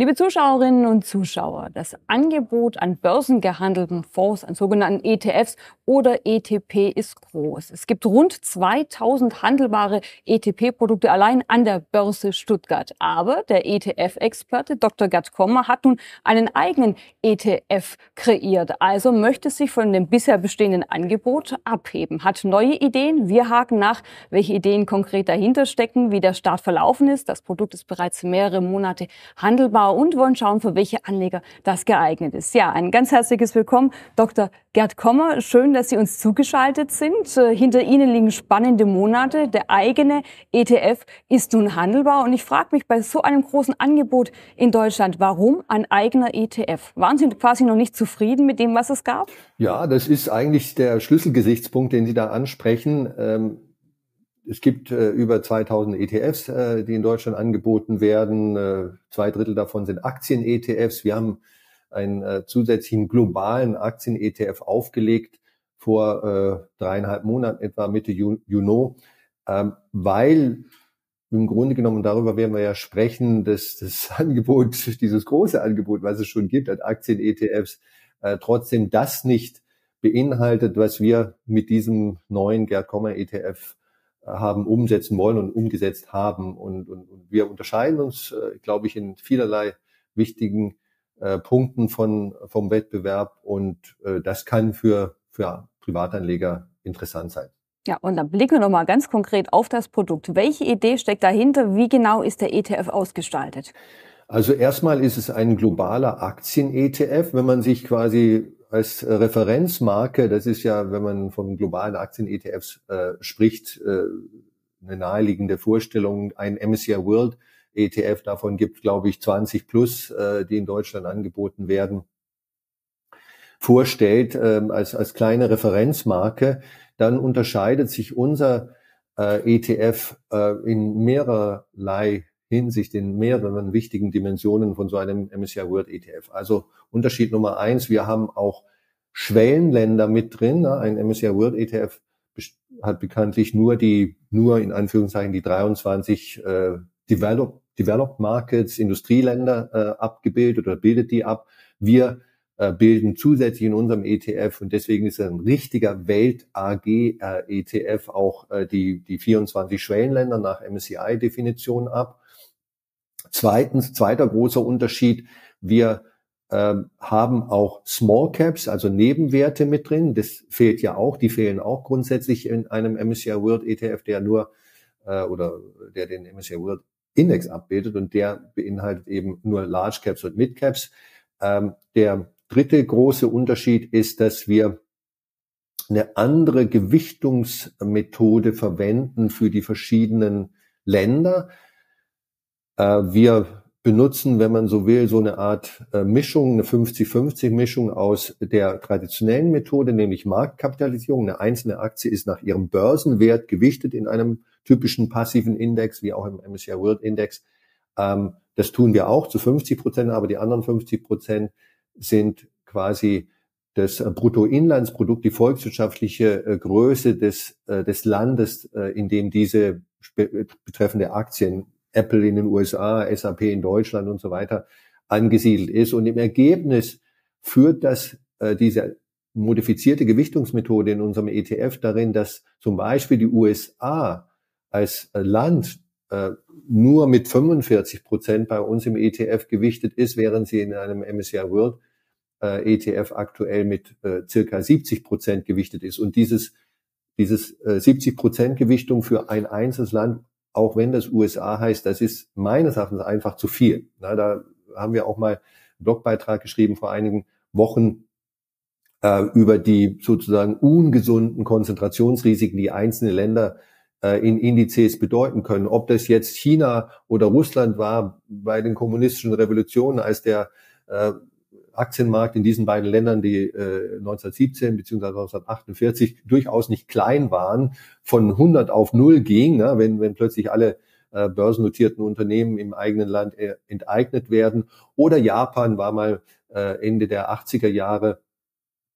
Liebe Zuschauerinnen und Zuschauer, das Angebot an börsengehandelten Fonds, an sogenannten ETFs oder ETP ist groß. Es gibt rund 2000 handelbare ETP-Produkte allein an der Börse Stuttgart. Aber der ETF-Experte Dr. Gerd Kommer hat nun einen eigenen ETF kreiert. Also möchte sich von dem bisher bestehenden Angebot abheben, hat neue Ideen. Wir haken nach, welche Ideen konkret dahinter stecken, wie der Start verlaufen ist. Das Produkt ist bereits mehrere Monate handelbar und wollen schauen, für welche Anleger das geeignet ist. Ja, ein ganz herzliches Willkommen, Dr. Gerd Kommer. Schön, dass Sie uns zugeschaltet sind. Äh, hinter Ihnen liegen spannende Monate. Der eigene ETF ist nun handelbar. Und ich frage mich bei so einem großen Angebot in Deutschland, warum ein eigener ETF? Waren Sie quasi noch nicht zufrieden mit dem, was es gab? Ja, das ist eigentlich der Schlüsselgesichtspunkt, den Sie da ansprechen. Ähm es gibt äh, über 2000 ETFs, äh, die in Deutschland angeboten werden. Äh, zwei Drittel davon sind Aktien-ETFs. Wir haben einen äh, zusätzlichen globalen Aktien-ETF aufgelegt vor äh, dreieinhalb Monaten, etwa Mitte Juni, ähm, weil im Grunde genommen, darüber werden wir ja sprechen, dass das Angebot, dieses große Angebot, was es schon gibt an Aktien-ETFs, äh, trotzdem das nicht beinhaltet, was wir mit diesem neuen Gerd Kommer ETF haben umsetzen wollen und umgesetzt haben. Und, und, und wir unterscheiden uns, äh, glaube ich, in vielerlei wichtigen äh, Punkten von, vom Wettbewerb. Und äh, das kann für, für Privatanleger interessant sein. Ja, und dann blicken wir nochmal ganz konkret auf das Produkt. Welche Idee steckt dahinter? Wie genau ist der ETF ausgestaltet? Also erstmal ist es ein globaler Aktien-ETF. Wenn man sich quasi als Referenzmarke, das ist ja, wenn man von globalen Aktien-ETFs äh, spricht, äh, eine naheliegende Vorstellung. Ein MSCI World ETF, davon gibt, glaube ich, 20 plus, äh, die in Deutschland angeboten werden, vorstellt äh, als, als kleine Referenzmarke, dann unterscheidet sich unser äh, ETF äh, in mehrerlei Hinsicht in mehreren wichtigen Dimensionen von so einem MSCI World ETF. Also Unterschied Nummer eins, wir haben auch Schwellenländer mit drin. Ne? Ein MSCI World ETF hat bekanntlich nur die, nur in Anführungszeichen die 23 äh, Developed, Developed Markets, Industrieländer äh, abgebildet oder bildet die ab. Wir äh, bilden zusätzlich in unserem ETF und deswegen ist ein richtiger Welt-AG-ETF äh, auch äh, die, die 24 Schwellenländer nach MSCI-Definition ab. Zweitens, zweiter großer Unterschied, wir äh, haben auch Small Caps, also Nebenwerte mit drin. Das fehlt ja auch, die fehlen auch grundsätzlich in einem MSCI World ETF, der nur äh, oder der den MSCI World Index abbildet und der beinhaltet eben nur Large Caps und Mid Caps. Ähm, der dritte große Unterschied ist, dass wir eine andere Gewichtungsmethode verwenden für die verschiedenen Länder. Äh, wir benutzen, wenn man so will, so eine Art äh, Mischung, eine 50-50-Mischung aus der traditionellen Methode, nämlich Marktkapitalisierung. Eine einzelne Aktie ist nach ihrem Börsenwert gewichtet in einem typischen passiven Index, wie auch im MSCI World Index. Ähm, das tun wir auch zu 50 Prozent, aber die anderen 50 Prozent sind quasi das äh, Bruttoinlandsprodukt, die volkswirtschaftliche Größe des, des Landes, in dem diese betreffende Aktien Apple in den USA, SAP in Deutschland und so weiter angesiedelt ist. Und im Ergebnis führt das äh, diese modifizierte Gewichtungsmethode in unserem ETF darin, dass zum Beispiel die USA als äh, Land äh, nur mit 45 Prozent bei uns im ETF gewichtet ist, während sie in einem MSCI World äh, ETF aktuell mit äh, circa 70 Prozent gewichtet ist. Und dieses, dieses äh, 70 Prozent Gewichtung für ein einzelnes Land auch wenn das USA heißt, das ist meines Erachtens einfach zu viel. Na, da haben wir auch mal einen Blogbeitrag geschrieben vor einigen Wochen äh, über die sozusagen ungesunden Konzentrationsrisiken, die einzelne Länder äh, in Indizes bedeuten können. Ob das jetzt China oder Russland war bei den kommunistischen Revolutionen, als der äh, Aktienmarkt in diesen beiden Ländern, die äh, 1917 bzw. 1948 durchaus nicht klein waren, von 100 auf 0 ging, ne, wenn, wenn plötzlich alle äh, börsennotierten Unternehmen im eigenen Land äh, enteignet werden. Oder Japan war mal äh, Ende der 80er Jahre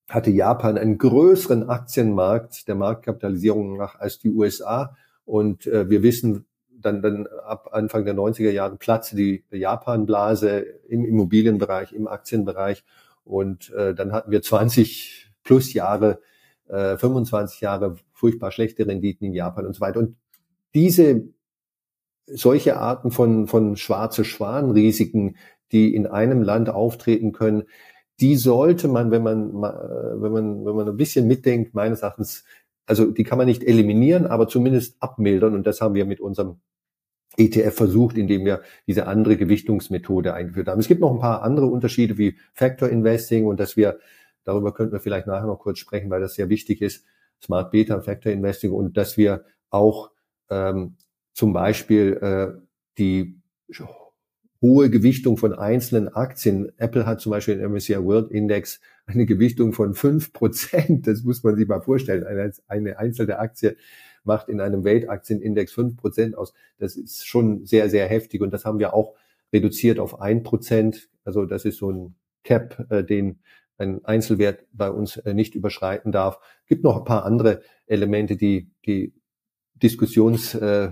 hatte Japan einen größeren Aktienmarkt der Marktkapitalisierung nach als die USA. Und äh, wir wissen, dann, dann ab Anfang der 90er Jahre platzte die Japan-Blase im Immobilienbereich, im Aktienbereich. Und äh, dann hatten wir 20 plus Jahre, äh, 25 Jahre furchtbar schlechte Renditen in Japan und so weiter. Und diese solche Arten von, von schwarze Schwan-Risiken, die in einem Land auftreten können, die sollte man, wenn man, wenn man, wenn man ein bisschen mitdenkt, meines Erachtens, also die kann man nicht eliminieren, aber zumindest abmildern. Und das haben wir mit unserem ETF versucht, indem wir diese andere Gewichtungsmethode eingeführt haben. Es gibt noch ein paar andere Unterschiede wie Factor Investing und dass wir, darüber könnten wir vielleicht nachher noch kurz sprechen, weil das sehr wichtig ist, Smart Beta, Factor Investing und dass wir auch ähm, zum Beispiel äh, die hohe Gewichtung von einzelnen Aktien. Apple hat zum Beispiel im MSCI World Index eine Gewichtung von fünf Prozent. Das muss man sich mal vorstellen. Eine, eine einzelne Aktie macht in einem Weltaktienindex fünf Prozent aus. Das ist schon sehr, sehr heftig. Und das haben wir auch reduziert auf ein Prozent. Also das ist so ein Cap, äh, den ein Einzelwert bei uns äh, nicht überschreiten darf. Gibt noch ein paar andere Elemente, die, die Diskussions, äh,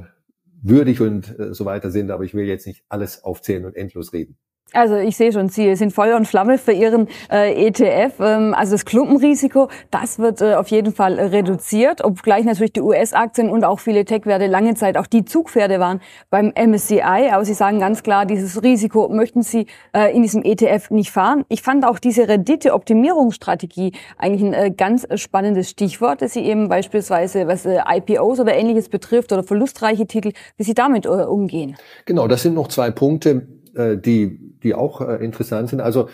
und äh, so weiter sind, aber ich will jetzt nicht alles aufzählen und endlos reden. Also ich sehe schon, Sie sind Feuer und Flamme für Ihren äh, ETF. Ähm, also das Klumpenrisiko, das wird äh, auf jeden Fall reduziert, obgleich natürlich die US-Aktien und auch viele Tech-Werte lange Zeit auch die Zugpferde waren beim MSCI. Aber Sie sagen ganz klar, dieses Risiko möchten Sie äh, in diesem ETF nicht fahren. Ich fand auch diese Rendite-Optimierungsstrategie eigentlich ein äh, ganz spannendes Stichwort, dass Sie eben beispielsweise, was äh, IPOs oder ähnliches betrifft oder verlustreiche Titel, wie Sie damit äh, umgehen. Genau, das sind noch zwei Punkte äh, die, die auch äh, interessant sind. Also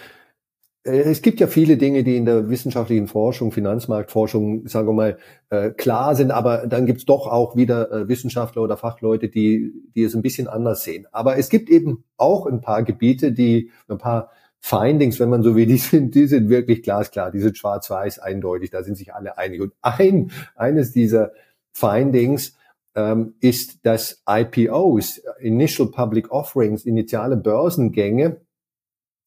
äh, es gibt ja viele Dinge, die in der wissenschaftlichen Forschung, Finanzmarktforschung, sagen wir mal, äh, klar sind, aber dann gibt's doch auch wieder äh, Wissenschaftler oder Fachleute, die, die es ein bisschen anders sehen. Aber es gibt eben auch ein paar Gebiete, die ein paar Findings, wenn man so will, die sind, die sind wirklich glasklar, die sind schwarz-weiß eindeutig, da sind sich alle einig. Und ein, eines dieser Findings ähm, ist, dass IPOs, Initial Public Offerings, initiale Börsengänge,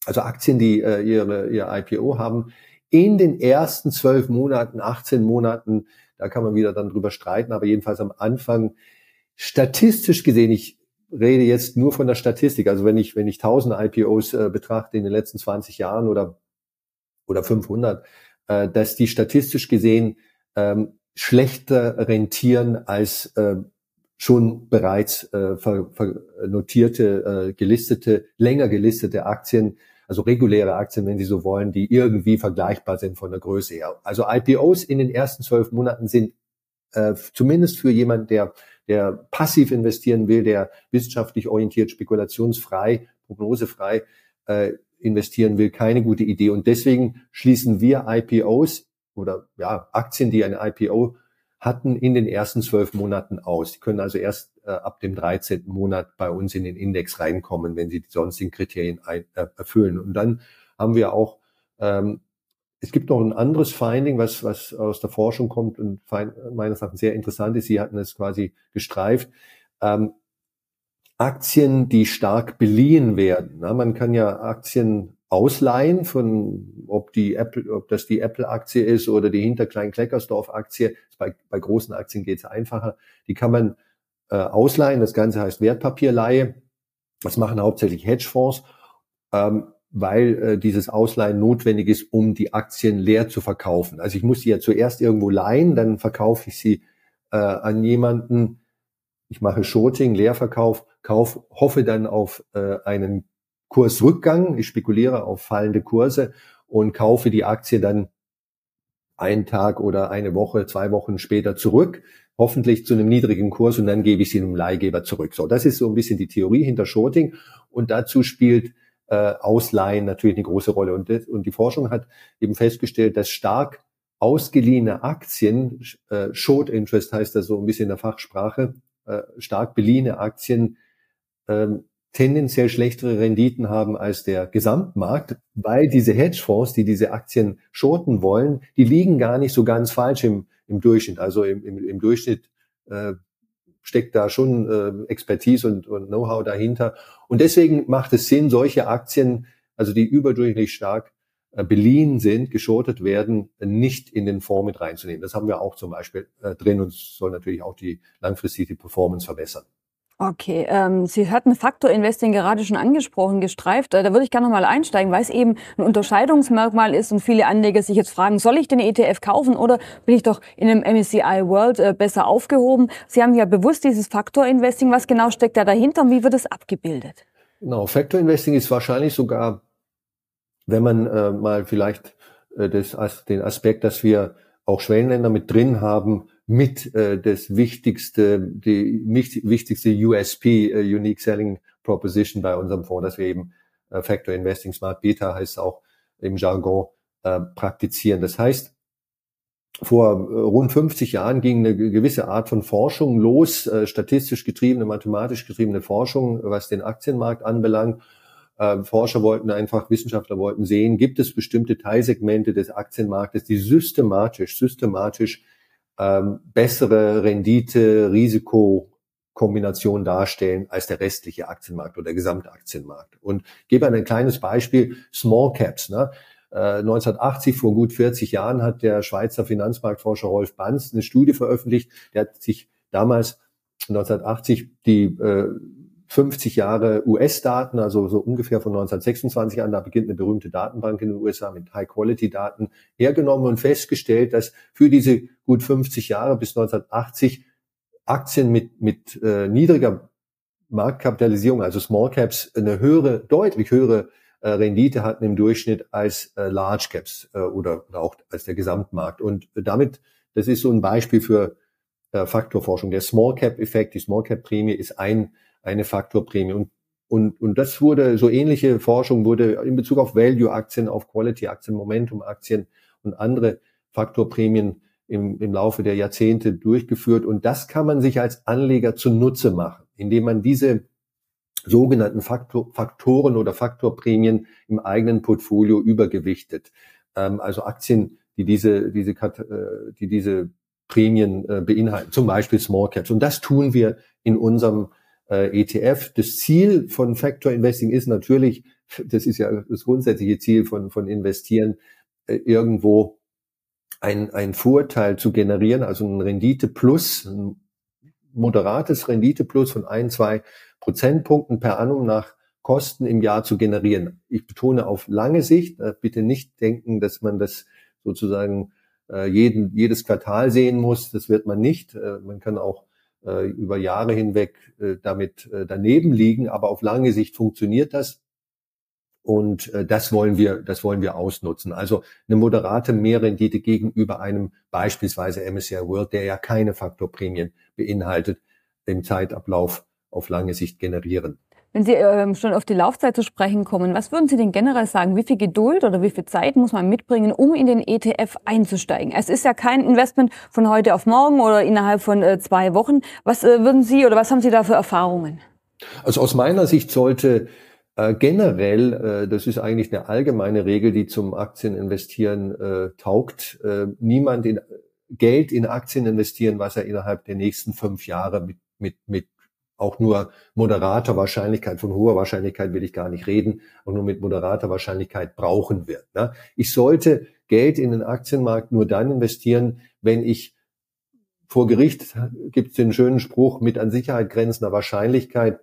also Aktien, die äh, ihre, ihr IPO haben, in den ersten zwölf Monaten, 18 Monaten, da kann man wieder dann drüber streiten, aber jedenfalls am Anfang statistisch gesehen, ich rede jetzt nur von der Statistik, also wenn ich, wenn ich 1000 IPOs äh, betrachte in den letzten 20 Jahren oder, oder 500, äh, dass die statistisch gesehen ähm, schlechter rentieren als äh, schon bereits äh, ver, ver notierte, äh, gelistete, länger gelistete Aktien, also reguläre Aktien, wenn Sie so wollen, die irgendwie vergleichbar sind von der Größe her. Also IPOs in den ersten zwölf Monaten sind äh, zumindest für jemanden, der, der passiv investieren will, der wissenschaftlich orientiert, spekulationsfrei, prognosefrei äh, investieren will, keine gute Idee. Und deswegen schließen wir IPOs oder ja, Aktien, die ein IPO hatten, in den ersten zwölf Monaten aus. Die können also erst äh, ab dem 13. Monat bei uns in den Index reinkommen, wenn sie die sonstigen Kriterien ein, äh, erfüllen. Und dann haben wir auch, ähm, es gibt noch ein anderes Finding, was, was aus der Forschung kommt und meines Erachtens sehr interessant ist. Sie hatten es quasi gestreift. Ähm, Aktien, die stark beliehen werden. Na, man kann ja Aktien ausleihen von, ob die Apple, ob das die Apple-Aktie ist oder die Hinterklein-Kleckersdorf-Aktie. Bei, bei großen Aktien geht es einfacher. Die kann man äh, ausleihen. Das Ganze heißt Wertpapierleihe. Das machen hauptsächlich Hedgefonds, ähm, weil äh, dieses Ausleihen notwendig ist, um die Aktien leer zu verkaufen. Also ich muss sie ja zuerst irgendwo leihen, dann verkaufe ich sie äh, an jemanden. Ich mache Shorting, Leerverkauf, kauf, hoffe dann auf äh, einen Kursrückgang, ich spekuliere auf fallende Kurse und kaufe die Aktie dann einen Tag oder eine Woche, zwei Wochen später zurück, hoffentlich zu einem niedrigen Kurs und dann gebe ich sie einem Leihgeber zurück. So, das ist so ein bisschen die Theorie hinter Shorting und dazu spielt äh, Ausleihen natürlich eine große Rolle. Und, und die Forschung hat eben festgestellt, dass stark ausgeliehene Aktien, äh, Short Interest heißt das so ein bisschen in der Fachsprache, äh, stark beliehene Aktien ähm, tendenziell schlechtere Renditen haben als der Gesamtmarkt, weil diese Hedgefonds, die diese Aktien shorten wollen, die liegen gar nicht so ganz falsch im, im Durchschnitt. Also im, im, im Durchschnitt äh, steckt da schon äh, Expertise und, und Know-how dahinter. Und deswegen macht es Sinn, solche Aktien, also die überdurchschnittlich stark äh, beliehen sind, geschortet werden, nicht in den Fonds mit reinzunehmen. Das haben wir auch zum Beispiel äh, drin und soll natürlich auch die langfristige Performance verbessern. Okay, ähm, Sie hatten Faktor Investing gerade schon angesprochen, gestreift. Äh, da würde ich gerne noch mal einsteigen, weil es eben ein Unterscheidungsmerkmal ist und viele Anleger sich jetzt fragen, soll ich den ETF kaufen oder bin ich doch in einem MSCI World äh, besser aufgehoben? Sie haben ja bewusst dieses Faktor Investing. Was genau steckt da dahinter und wie wird es abgebildet? Genau, Factor Investing ist wahrscheinlich sogar, wenn man äh, mal vielleicht äh, das, den Aspekt, dass wir auch Schwellenländer mit drin haben, mit äh, das wichtigste, die wichtigste USP, äh, Unique Selling Proposition bei unserem Fonds, dass wir eben äh, Factor Investing Smart Beta heißt auch im Jargon äh, praktizieren. Das heißt, vor äh, rund 50 Jahren ging eine gewisse Art von Forschung los, äh, statistisch getriebene, mathematisch getriebene Forschung, was den Aktienmarkt anbelangt. Äh, Forscher wollten einfach, Wissenschaftler wollten sehen, gibt es bestimmte Teilsegmente des Aktienmarktes, die systematisch, systematisch ähm, bessere Rendite, Risikokombination darstellen als der restliche Aktienmarkt oder der Gesamtaktienmarkt. Und gebe ein kleines Beispiel, Small Caps. Ne? 1980, äh, vor gut 40 Jahren, hat der Schweizer Finanzmarktforscher Rolf Banz eine Studie veröffentlicht. Der hat sich damals 1980 die äh, 50 Jahre US-Daten, also so ungefähr von 1926 an, da beginnt eine berühmte Datenbank in den USA mit High-Quality-Daten, hergenommen und festgestellt, dass für diese gut 50 Jahre bis 1980 Aktien mit, mit äh, niedriger Marktkapitalisierung, also Small Caps, eine höhere, deutlich höhere äh, Rendite hatten im Durchschnitt als äh, Large Caps äh, oder, auch als der Gesamtmarkt. Und damit, das ist so ein Beispiel für äh, Faktorforschung. Der Small Cap Effekt, die Small Cap Prämie ist ein eine Faktorprämie. Und, und, und das wurde, so ähnliche Forschung wurde in Bezug auf Value-Aktien, auf Quality-Aktien, Momentum-Aktien und andere Faktorprämien im, im Laufe der Jahrzehnte durchgeführt. Und das kann man sich als Anleger zunutze machen, indem man diese sogenannten Faktor, Faktoren oder Faktorprämien im eigenen Portfolio übergewichtet. Ähm, also Aktien, die diese, diese, äh, die diese Prämien äh, beinhalten, zum Beispiel Small Caps. Und das tun wir in unserem äh, ETF. Das Ziel von Factor Investing ist natürlich, das ist ja das grundsätzliche Ziel von, von Investieren, äh, irgendwo ein, ein Vorteil zu generieren, also ein Rendite plus, ein moderates Rendite plus von ein, zwei Prozentpunkten per annum nach Kosten im Jahr zu generieren. Ich betone auf lange Sicht, äh, bitte nicht denken, dass man das sozusagen äh, jeden, jedes Quartal sehen muss. Das wird man nicht. Äh, man kann auch äh, über Jahre hinweg äh, damit äh, daneben liegen, aber auf lange Sicht funktioniert das. Und äh, das wollen wir, das wollen wir ausnutzen. Also eine moderate Mehrrendite gegenüber einem beispielsweise MSCI World, der ja keine Faktorprämien beinhaltet, im Zeitablauf auf lange Sicht generieren. Wenn Sie ähm, schon auf die Laufzeit zu sprechen kommen, was würden Sie denn generell sagen? Wie viel Geduld oder wie viel Zeit muss man mitbringen, um in den ETF einzusteigen? Es ist ja kein Investment von heute auf morgen oder innerhalb von äh, zwei Wochen. Was äh, würden Sie oder was haben Sie da für Erfahrungen? Also aus meiner Sicht sollte äh, generell, äh, das ist eigentlich eine allgemeine Regel, die zum Aktieninvestieren äh, taugt, äh, niemand in Geld in Aktien investieren, was er innerhalb der nächsten fünf Jahre mit, mit, mit auch nur moderater Wahrscheinlichkeit, von hoher Wahrscheinlichkeit will ich gar nicht reden, auch nur mit moderater Wahrscheinlichkeit brauchen wird. Ne? Ich sollte Geld in den Aktienmarkt nur dann investieren, wenn ich vor Gericht gibt es den schönen Spruch mit an Sicherheit grenzender Wahrscheinlichkeit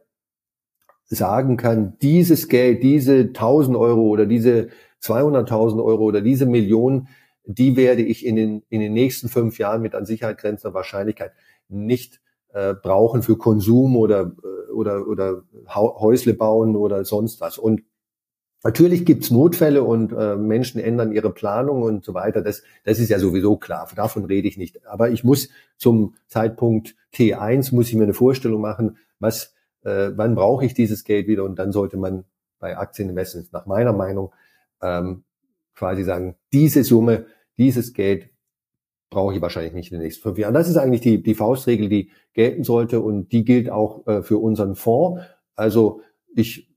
sagen kann, dieses Geld, diese 1000 Euro oder diese 200.000 Euro oder diese Million, die werde ich in den, in den nächsten fünf Jahren mit an Sicherheit grenzender Wahrscheinlichkeit nicht äh, brauchen für Konsum oder, äh, oder, oder Häusle bauen oder sonst was. Und Natürlich gibt's Notfälle und äh, Menschen ändern ihre Planung und so weiter. Das, das ist ja sowieso klar. Davon rede ich nicht. Aber ich muss zum Zeitpunkt T1 muss ich mir eine Vorstellung machen, was, äh, wann brauche ich dieses Geld wieder? Und dann sollte man bei Aktieninvestments nach meiner Meinung ähm, quasi sagen, diese Summe, dieses Geld brauche ich wahrscheinlich nicht in den nächsten fünf Jahren. Das ist eigentlich die, die Faustregel, die gelten sollte und die gilt auch äh, für unseren Fonds. Also ich,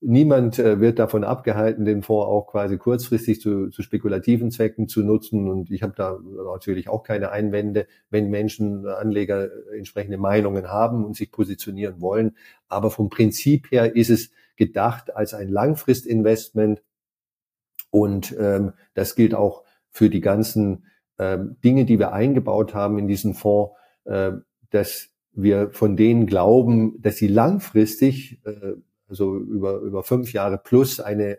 niemand äh, wird davon abgehalten, den Fonds auch quasi kurzfristig zu, zu spekulativen Zwecken zu nutzen und ich habe da natürlich auch keine Einwände, wenn Menschen, Anleger entsprechende Meinungen haben und sich positionieren wollen. Aber vom Prinzip her ist es gedacht als ein Langfristinvestment und ähm, das gilt auch für die ganzen äh, Dinge, die wir eingebaut haben in diesen Fonds, äh, dass wir von denen glauben, dass sie langfristig, äh, also über, über fünf Jahre plus eine äh,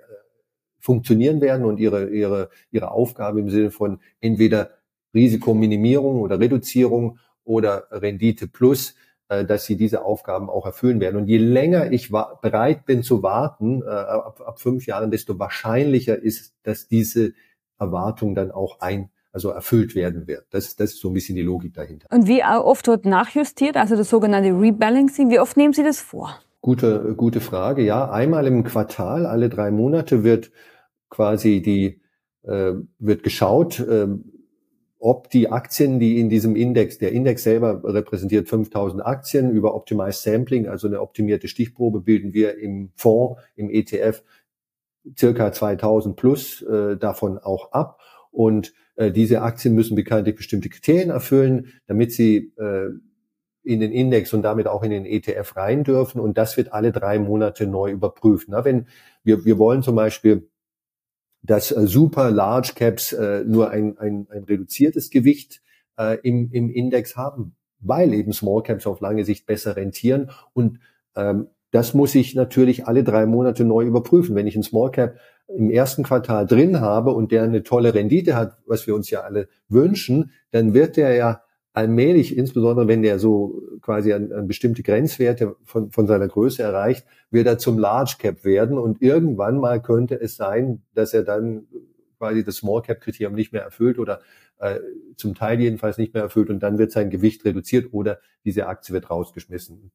funktionieren werden und ihre, ihre, ihre Aufgabe im Sinne von entweder Risikominimierung oder Reduzierung oder Rendite plus, äh, dass sie diese Aufgaben auch erfüllen werden. Und je länger ich bereit bin zu warten, ab, ab fünf Jahren, desto wahrscheinlicher ist, dass diese Erwartung dann auch ein also erfüllt werden wird. Das, das ist so ein bisschen die Logik dahinter. Und wie oft wird nachjustiert, also das sogenannte Rebalancing, wie oft nehmen Sie das vor? Gute, gute Frage. Ja, einmal im Quartal, alle drei Monate wird quasi die, äh, wird geschaut, äh, ob die Aktien, die in diesem Index, der Index selber repräsentiert 5000 Aktien über Optimized Sampling, also eine optimierte Stichprobe bilden wir im Fonds, im ETF circa 2000 plus äh, davon auch ab. Und äh, diese Aktien müssen bekanntlich bestimmte Kriterien erfüllen, damit sie äh, in den Index und damit auch in den ETF rein dürfen. Und das wird alle drei Monate neu überprüft. Na, wenn wir, wir wollen zum Beispiel dass äh, super Large Caps äh, nur ein, ein, ein reduziertes Gewicht äh, im, im Index haben, weil eben Small Caps auf lange Sicht besser rentieren. Und ähm, das muss ich natürlich alle drei Monate neu überprüfen. Wenn ich einen Small Cap im ersten Quartal drin habe und der eine tolle Rendite hat, was wir uns ja alle wünschen, dann wird der ja allmählich, insbesondere wenn der so quasi an, an bestimmte Grenzwerte von, von seiner Größe erreicht, wird er zum Large Cap werden und irgendwann mal könnte es sein, dass er dann quasi das Small Cap Kriterium nicht mehr erfüllt oder äh, zum Teil jedenfalls nicht mehr erfüllt und dann wird sein Gewicht reduziert oder diese Aktie wird rausgeschmissen.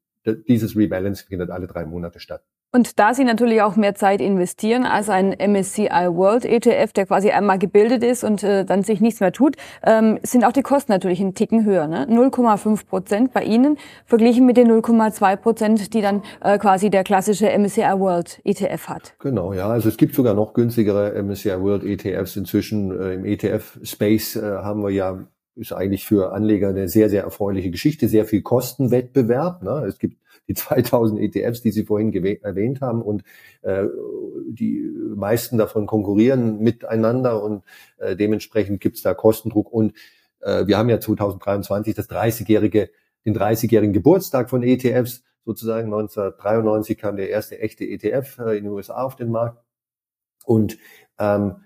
Dieses Rebalance findet alle drei Monate statt. Und da Sie natürlich auch mehr Zeit investieren als ein MSCI World ETF, der quasi einmal gebildet ist und äh, dann sich nichts mehr tut, ähm, sind auch die Kosten natürlich einen Ticken höher. Ne? 0,5 Prozent bei Ihnen verglichen mit den 0,2 Prozent, die dann äh, quasi der klassische MSCI World ETF hat. Genau, ja. Also es gibt sogar noch günstigere MSCI World ETFs inzwischen. Äh, Im ETF-Space äh, haben wir ja ist eigentlich für Anleger eine sehr, sehr erfreuliche Geschichte. Sehr viel Kostenwettbewerb. Ne? Es gibt die 2000 ETFs, die Sie vorhin erwähnt haben. Und äh, die meisten davon konkurrieren miteinander und äh, dementsprechend gibt es da Kostendruck. Und äh, wir haben ja 2023 das 30-jährige, den 30-jährigen Geburtstag von ETFs. Sozusagen 1993 kam der erste echte ETF äh, in den USA auf den Markt. Und ähm,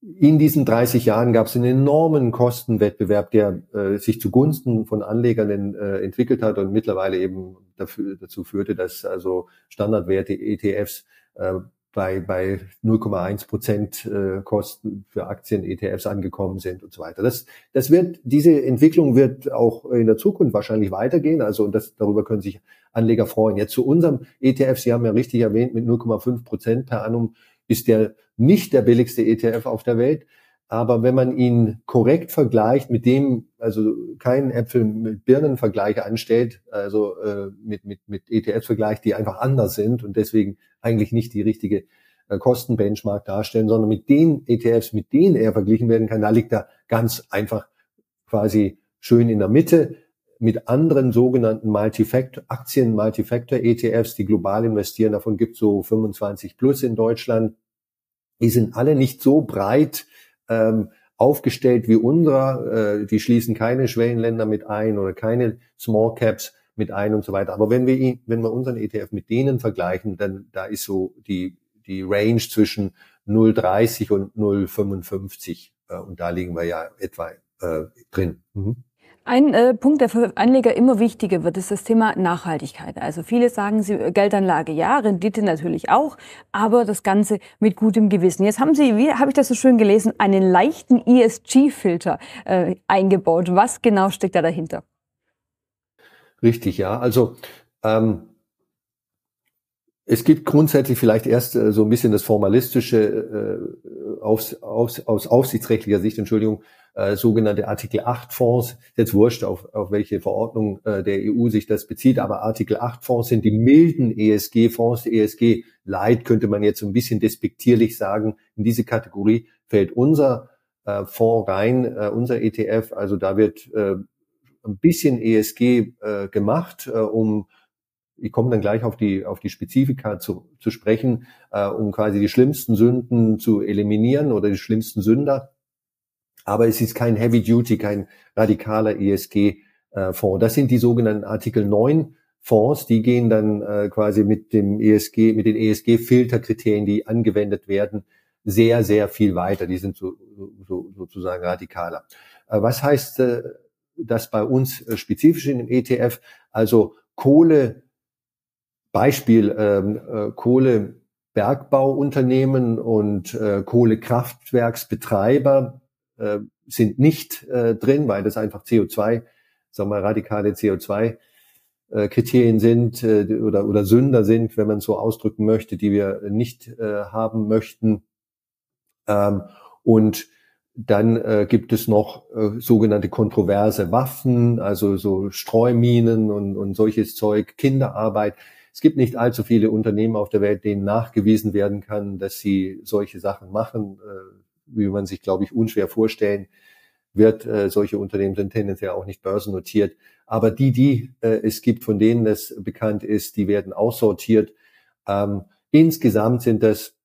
in diesen 30 Jahren gab es einen enormen Kostenwettbewerb, der äh, sich zugunsten von Anlegern äh, entwickelt hat und mittlerweile eben dafür, dazu führte, dass also Standardwerte ETFs äh, bei, bei 0,1 Prozent äh, Kosten für Aktien ETFs angekommen sind und so weiter. Das, das wird, diese Entwicklung wird auch in der Zukunft wahrscheinlich weitergehen. Also und das, darüber können sich Anleger freuen. Jetzt zu unserem ETF, Sie haben ja richtig erwähnt, mit 0,5 Prozent per annum ist der nicht der billigste ETF auf der Welt. Aber wenn man ihn korrekt vergleicht mit dem, also keinen Äpfel mit Birnen Vergleich anstellt, also äh, mit, mit, mit ETFs vergleicht, die einfach anders sind und deswegen eigentlich nicht die richtige äh, Kostenbenchmark darstellen, sondern mit den ETFs, mit denen er verglichen werden kann, da liegt er ganz einfach quasi schön in der Mitte mit anderen sogenannten Multifactor, Aktien Multifactor ETFs, die global investieren. Davon gibt es so 25 plus in Deutschland. Die sind alle nicht so breit ähm, aufgestellt wie unserer. Äh, die schließen keine Schwellenländer mit ein oder keine Small Caps mit ein und so weiter. Aber wenn wir, wenn wir unseren ETF mit denen vergleichen, dann da ist so die, die Range zwischen 0,30 und 0,55 äh, und da liegen wir ja etwa äh, drin. Mhm. Ein äh, Punkt, der für Anleger immer wichtiger wird, ist das Thema Nachhaltigkeit. Also viele sagen, sie Geldanlage ja, Rendite natürlich auch, aber das Ganze mit gutem Gewissen. Jetzt haben Sie, wie habe ich das so schön gelesen, einen leichten ESG-Filter äh, eingebaut. Was genau steckt da dahinter? Richtig, ja. Also ähm, es gibt grundsätzlich vielleicht erst äh, so ein bisschen das formalistische äh, aus, aus, aus aufsichtsrechtlicher Sicht, Entschuldigung, äh, sogenannte Artikel 8 Fonds. Jetzt wurscht, auf, auf welche Verordnung äh, der EU sich das bezieht, aber Artikel 8 Fonds sind die milden ESG-Fonds. ESG Light könnte man jetzt so ein bisschen despektierlich sagen. In diese Kategorie fällt unser äh, Fonds rein, äh, unser ETF. Also da wird äh, ein bisschen ESG äh, gemacht, äh, um ich komme dann gleich auf die, auf die Spezifika zu, zu sprechen, äh, um quasi die schlimmsten Sünden zu eliminieren oder die schlimmsten Sünder. Aber es ist kein Heavy Duty, kein radikaler ESG äh. Das sind die sogenannten Artikel 9 Fonds, die gehen dann äh, quasi mit dem ESG, mit den ESG-Filterkriterien, die angewendet werden, sehr, sehr viel weiter. Die sind so, so, sozusagen radikaler. Äh, was heißt äh, das bei uns äh, spezifisch in dem ETF? Also Kohle, Beispiel ähm, äh, Kohlebergbauunternehmen und äh, Kohlekraftwerksbetreiber äh, sind nicht äh, drin, weil das einfach CO2, sagen wir radikale CO2 äh, Kriterien sind äh, oder, oder Sünder sind, wenn man so ausdrücken möchte, die wir nicht äh, haben möchten. Ähm, und dann äh, gibt es noch äh, sogenannte kontroverse Waffen, also so Streuminen und, und solches Zeug, Kinderarbeit. Es gibt nicht allzu viele Unternehmen auf der Welt, denen nachgewiesen werden kann, dass sie solche Sachen machen, äh, wie man sich, glaube ich, unschwer vorstellen wird. Äh, solche Unternehmen sind tendenziell auch nicht börsennotiert. Aber die, die äh, es gibt, von denen es bekannt ist, die werden aussortiert. Ähm, insgesamt sind das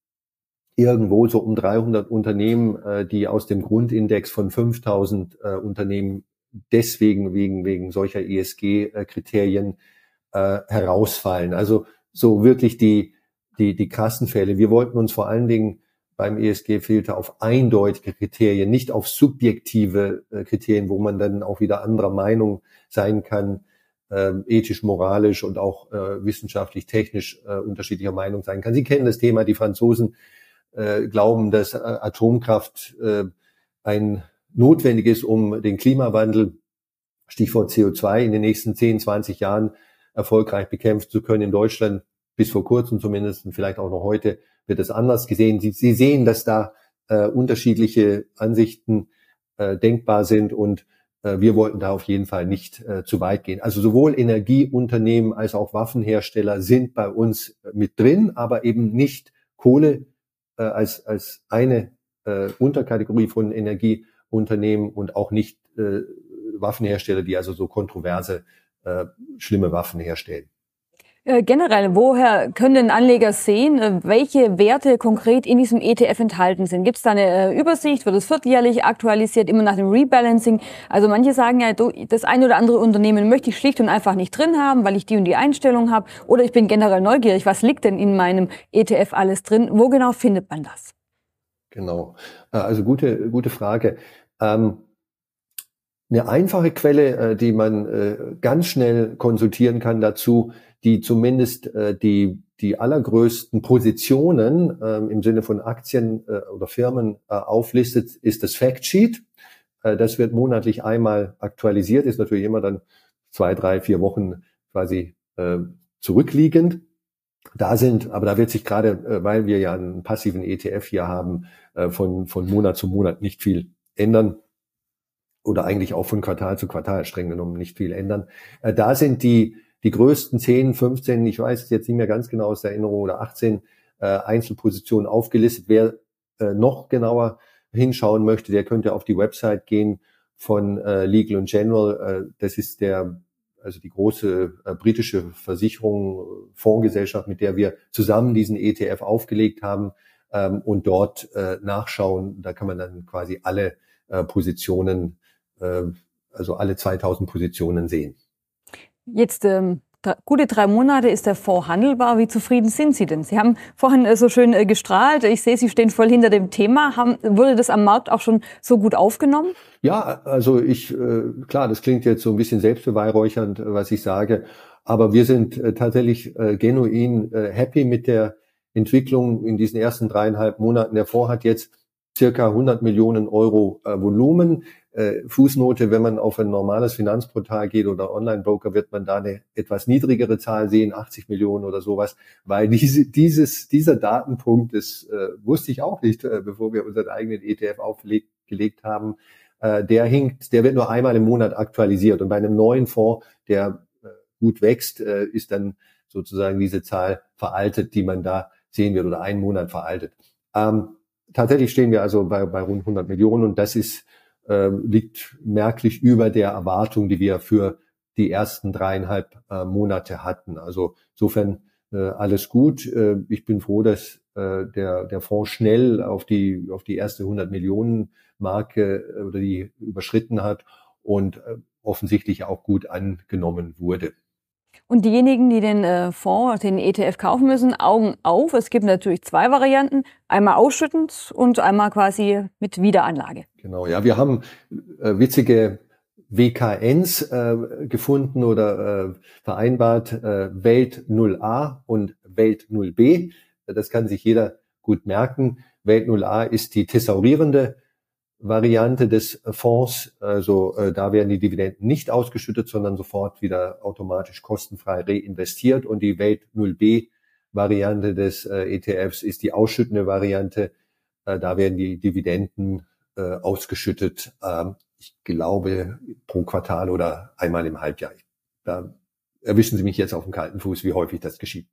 irgendwo so um 300 Unternehmen, äh, die aus dem Grundindex von 5000 äh, Unternehmen deswegen wegen wegen solcher ESG-Kriterien äh, herausfallen. Also so wirklich die die die krassen Fälle. Wir wollten uns vor allen Dingen beim ESG-Filter auf eindeutige Kriterien, nicht auf subjektive äh, Kriterien, wo man dann auch wieder anderer Meinung sein kann, äh, ethisch, moralisch und auch äh, wissenschaftlich, technisch äh, unterschiedlicher Meinung sein kann. Sie kennen das Thema, die Franzosen äh, glauben, dass äh, Atomkraft äh, ein notwendig ist, um den Klimawandel, Stichwort CO2, in den nächsten 10, 20 Jahren erfolgreich bekämpfen zu können. In Deutschland bis vor kurzem zumindest vielleicht auch noch heute wird es anders gesehen. Sie, Sie sehen, dass da äh, unterschiedliche Ansichten äh, denkbar sind und äh, wir wollten da auf jeden Fall nicht äh, zu weit gehen. Also sowohl Energieunternehmen als auch Waffenhersteller sind bei uns äh, mit drin, aber eben nicht Kohle äh, als, als eine äh, Unterkategorie von Energieunternehmen und auch nicht äh, Waffenhersteller, die also so kontroverse, äh, schlimme Waffen herstellen. Äh, generell, woher können Anleger sehen, äh, welche Werte konkret in diesem ETF enthalten sind? Gibt es da eine äh, Übersicht? Wird es vierteljährlich aktualisiert, immer nach dem Rebalancing? Also manche sagen ja, das eine oder andere Unternehmen möchte ich schlicht und einfach nicht drin haben, weil ich die und die Einstellung habe. Oder ich bin generell neugierig, was liegt denn in meinem ETF alles drin? Wo genau findet man das? Genau, also gute, gute Frage. Ähm eine einfache Quelle, die man ganz schnell konsultieren kann dazu, die zumindest äh, die, die allergrößten Positionen ähm, im Sinne von Aktien äh, oder Firmen äh, auflistet, ist das Factsheet. Äh, das wird monatlich einmal aktualisiert, ist natürlich immer dann zwei, drei, vier Wochen quasi äh, zurückliegend. Da sind, aber da wird sich gerade, äh, weil wir ja einen passiven ETF hier haben, äh, von, von Monat zu Monat nicht viel ändern oder eigentlich auch von Quartal zu Quartal streng genommen nicht viel ändern. Äh, da sind die die größten 10, 15, ich weiß jetzt nicht mehr ganz genau aus der Erinnerung, oder 18 äh, Einzelpositionen aufgelistet. Wer äh, noch genauer hinschauen möchte, der könnte auf die Website gehen von äh, Legal and General. Äh, das ist der also die große äh, britische Versicherung, Fondsgesellschaft, mit der wir zusammen diesen ETF aufgelegt haben ähm, und dort äh, nachschauen. Da kann man dann quasi alle äh, Positionen, äh, also alle 2000 Positionen sehen. Jetzt ähm, gute drei Monate ist der Fonds handelbar. Wie zufrieden sind Sie denn? Sie haben vorhin äh, so schön äh, gestrahlt. Ich sehe, Sie stehen voll hinter dem Thema. Haben, wurde das am Markt auch schon so gut aufgenommen? Ja, also ich, äh, klar, das klingt jetzt so ein bisschen selbstbeweihräuchernd, äh, was ich sage. Aber wir sind tatsächlich genuin happy mit der Entwicklung in diesen ersten dreieinhalb Monaten. Der Fonds hat jetzt circa 100 Millionen Euro Volumen äh, Fußnote, wenn man auf ein normales Finanzportal geht oder Online-Broker, wird man da eine etwas niedrigere Zahl sehen, 80 Millionen oder sowas, weil diese, dieses, dieser Datenpunkt, das äh, wusste ich auch nicht, äh, bevor wir unseren eigenen ETF aufgelegt haben, äh, der hinkt, der wird nur einmal im Monat aktualisiert und bei einem neuen Fonds, der äh, gut wächst, ist dann sozusagen diese Zahl veraltet, die man da sehen wird oder einen Monat veraltet. Ähm, tatsächlich stehen wir also bei, bei rund 100 Millionen und das ist äh, liegt merklich über der Erwartung, die wir für die ersten dreieinhalb äh, Monate hatten. Also insofern äh, alles gut. Äh, ich bin froh, dass äh, der, der Fonds schnell auf die, auf die erste 100 Millionen Marke äh, oder die überschritten hat. Und äh, offensichtlich auch gut angenommen wurde. Und diejenigen, die den äh, Fonds, den ETF kaufen müssen, Augen auf. Es gibt natürlich zwei Varianten. Einmal ausschüttend und einmal quasi mit Wiederanlage. Genau, ja. Wir haben äh, witzige WKNs äh, gefunden oder äh, vereinbart, äh, Welt 0a und Welt 0b. Das kann sich jeder gut merken. Welt 0a ist die thesaurierende Variante des Fonds. Also äh, da werden die Dividenden nicht ausgeschüttet, sondern sofort wieder automatisch kostenfrei reinvestiert. Und die Welt 0b Variante des äh, ETFs ist die ausschüttende Variante. Äh, da werden die Dividenden äh, ausgeschüttet. Ähm, ich glaube pro Quartal oder einmal im Halbjahr. Da erwischen Sie mich jetzt auf dem kalten Fuß, wie häufig das geschieht.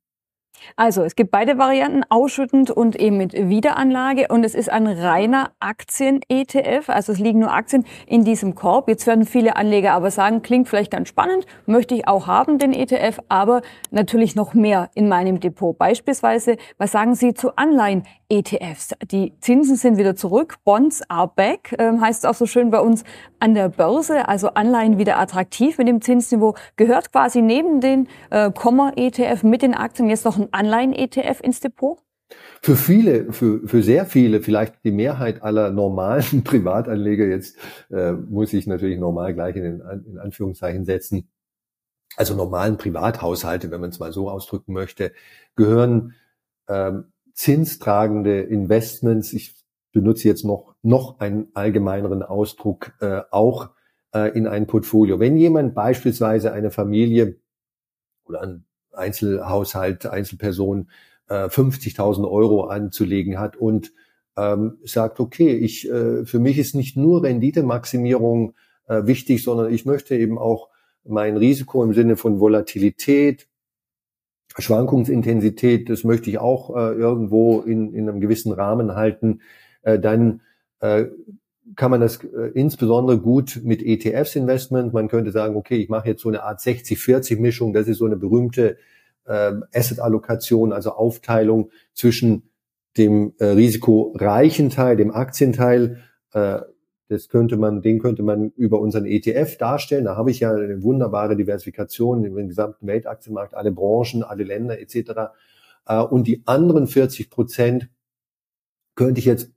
Also es gibt beide Varianten, ausschüttend und eben mit Wiederanlage. Und es ist ein reiner Aktien-ETF. Also es liegen nur Aktien in diesem Korb. Jetzt werden viele Anleger aber sagen, klingt vielleicht ganz spannend, möchte ich auch haben, den ETF, aber natürlich noch mehr in meinem Depot. Beispielsweise, was sagen Sie zu Anleihen-ETFs? Die Zinsen sind wieder zurück, Bonds are back, ähm, heißt es auch so schön bei uns an der Börse. Also Anleihen wieder attraktiv mit dem Zinsniveau. Gehört quasi neben den äh, Komma-ETF mit den Aktien jetzt noch ein Anleihen-ETF ins Depot? Für viele, für, für sehr viele, vielleicht die Mehrheit aller normalen Privatanleger, jetzt äh, muss ich natürlich normal gleich in, den, in Anführungszeichen setzen, also normalen Privathaushalte, wenn man es mal so ausdrücken möchte, gehören ähm, zinstragende Investments, ich benutze jetzt noch, noch einen allgemeineren Ausdruck, äh, auch äh, in ein Portfolio. Wenn jemand beispielsweise eine Familie oder ein Einzelhaushalt, Einzelperson äh, 50.000 Euro anzulegen hat und ähm, sagt, okay, ich, äh, für mich ist nicht nur Renditemaximierung äh, wichtig, sondern ich möchte eben auch mein Risiko im Sinne von Volatilität, Schwankungsintensität, das möchte ich auch äh, irgendwo in, in einem gewissen Rahmen halten, äh, dann äh, kann man das äh, insbesondere gut mit ETFs Investment. Man könnte sagen, okay, ich mache jetzt so eine Art 60-40 Mischung. Das ist so eine berühmte äh, Asset-Allokation, also Aufteilung zwischen dem äh, risikoreichen Teil, dem Aktienteil. Äh, das könnte man, den könnte man über unseren ETF darstellen. Da habe ich ja eine wunderbare Diversifikation im gesamten Weltaktienmarkt, alle Branchen, alle Länder etc. Äh, und die anderen 40 Prozent könnte ich jetzt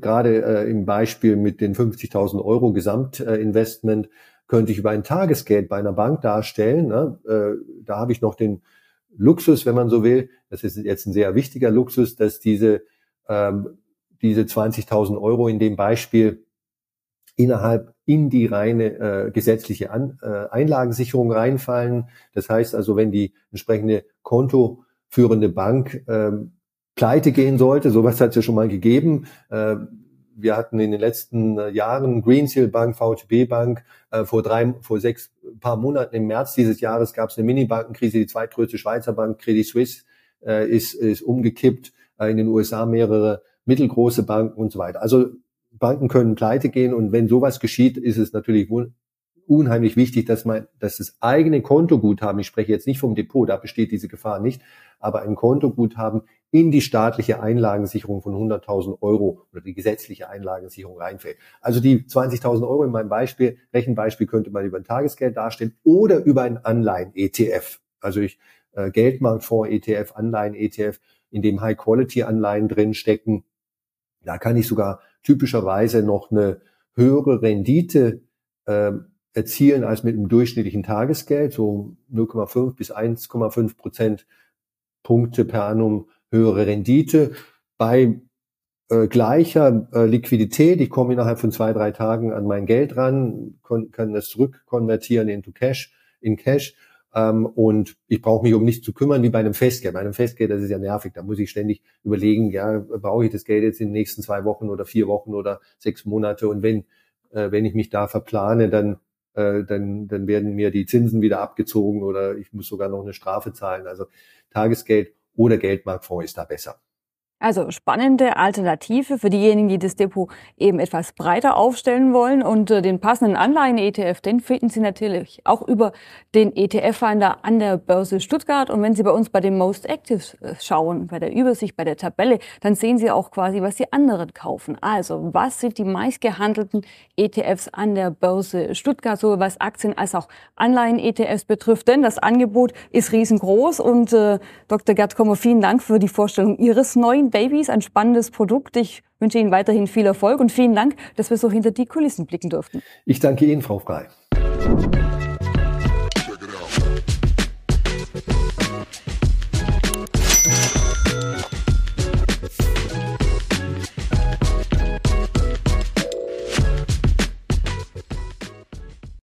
gerade äh, im Beispiel mit den 50.000 Euro Gesamtinvestment könnte ich über ein Tagesgeld bei einer Bank darstellen. Ne? Äh, da habe ich noch den Luxus, wenn man so will. Das ist jetzt ein sehr wichtiger Luxus, dass diese ähm, diese 20.000 Euro in dem Beispiel innerhalb in die reine äh, gesetzliche An äh, Einlagensicherung reinfallen. Das heißt also, wenn die entsprechende kontoführende Bank ähm, pleite gehen sollte. Sowas hat es ja schon mal gegeben. Äh, wir hatten in den letzten äh, Jahren Greensill Bank, VTB Bank, äh, vor drei, vor sechs paar Monaten im März dieses Jahres gab es eine Mini-Bankenkrise, die zweitgrößte Schweizer Bank, Credit Suisse, ist, ist umgekippt, in den USA mehrere mittelgroße Banken und so weiter. Also Banken können pleite gehen und wenn sowas geschieht, ist es natürlich unheimlich wichtig, dass man, dass das eigene Kontoguthaben, ich spreche jetzt nicht vom Depot, da besteht diese Gefahr nicht, aber ein Kontoguthaben in die staatliche Einlagensicherung von 100.000 Euro oder die gesetzliche Einlagensicherung reinfällt. Also die 20.000 Euro in meinem Beispiel, Rechenbeispiel könnte man über ein Tagesgeld darstellen oder über ein Anleihen-ETF. Also ich äh, Geldmarktfonds-ETF, Anleihen-ETF, in dem High-Quality-Anleihen drin stecken. Da kann ich sogar typischerweise noch eine höhere Rendite äh, erzielen als mit einem durchschnittlichen Tagesgeld, so 0,5 bis 1,5 Prozent Punkte per annum höhere Rendite bei äh, gleicher äh, Liquidität. Ich komme innerhalb von zwei, drei Tagen an mein Geld ran, kann das zurückkonvertieren into Cash, in Cash. Ähm, und ich brauche mich um nichts zu kümmern wie bei einem Festgeld. Bei einem Festgeld, das ist ja nervig. Da muss ich ständig überlegen, ja, brauche ich das Geld jetzt in den nächsten zwei Wochen oder vier Wochen oder sechs Monate? Und wenn, äh, wenn ich mich da verplane, dann äh, dann, dann werden mir die Zinsen wieder abgezogen oder ich muss sogar noch eine Strafe zahlen. Also Tagesgeld oder Geldmarktfonds ist da besser. Also spannende Alternative für diejenigen, die das Depot eben etwas breiter aufstellen wollen. Und äh, den passenden Anleihen-ETF, den finden Sie natürlich auch über den ETF-Finder an der Börse Stuttgart. Und wenn Sie bei uns bei den Most Active äh, schauen, bei der Übersicht, bei der Tabelle, dann sehen Sie auch quasi, was die anderen kaufen. Also was sind die meistgehandelten ETFs an der Börse Stuttgart, sowohl was Aktien als auch Anleihen-ETFs betrifft. Denn das Angebot ist riesengroß. Und äh, Dr. Gerd Kommer, vielen Dank für die Vorstellung Ihres neuen Babies, ein spannendes Produkt. Ich wünsche Ihnen weiterhin viel Erfolg und vielen Dank, dass wir so hinter die Kulissen blicken durften. Ich danke Ihnen, Frau Frei.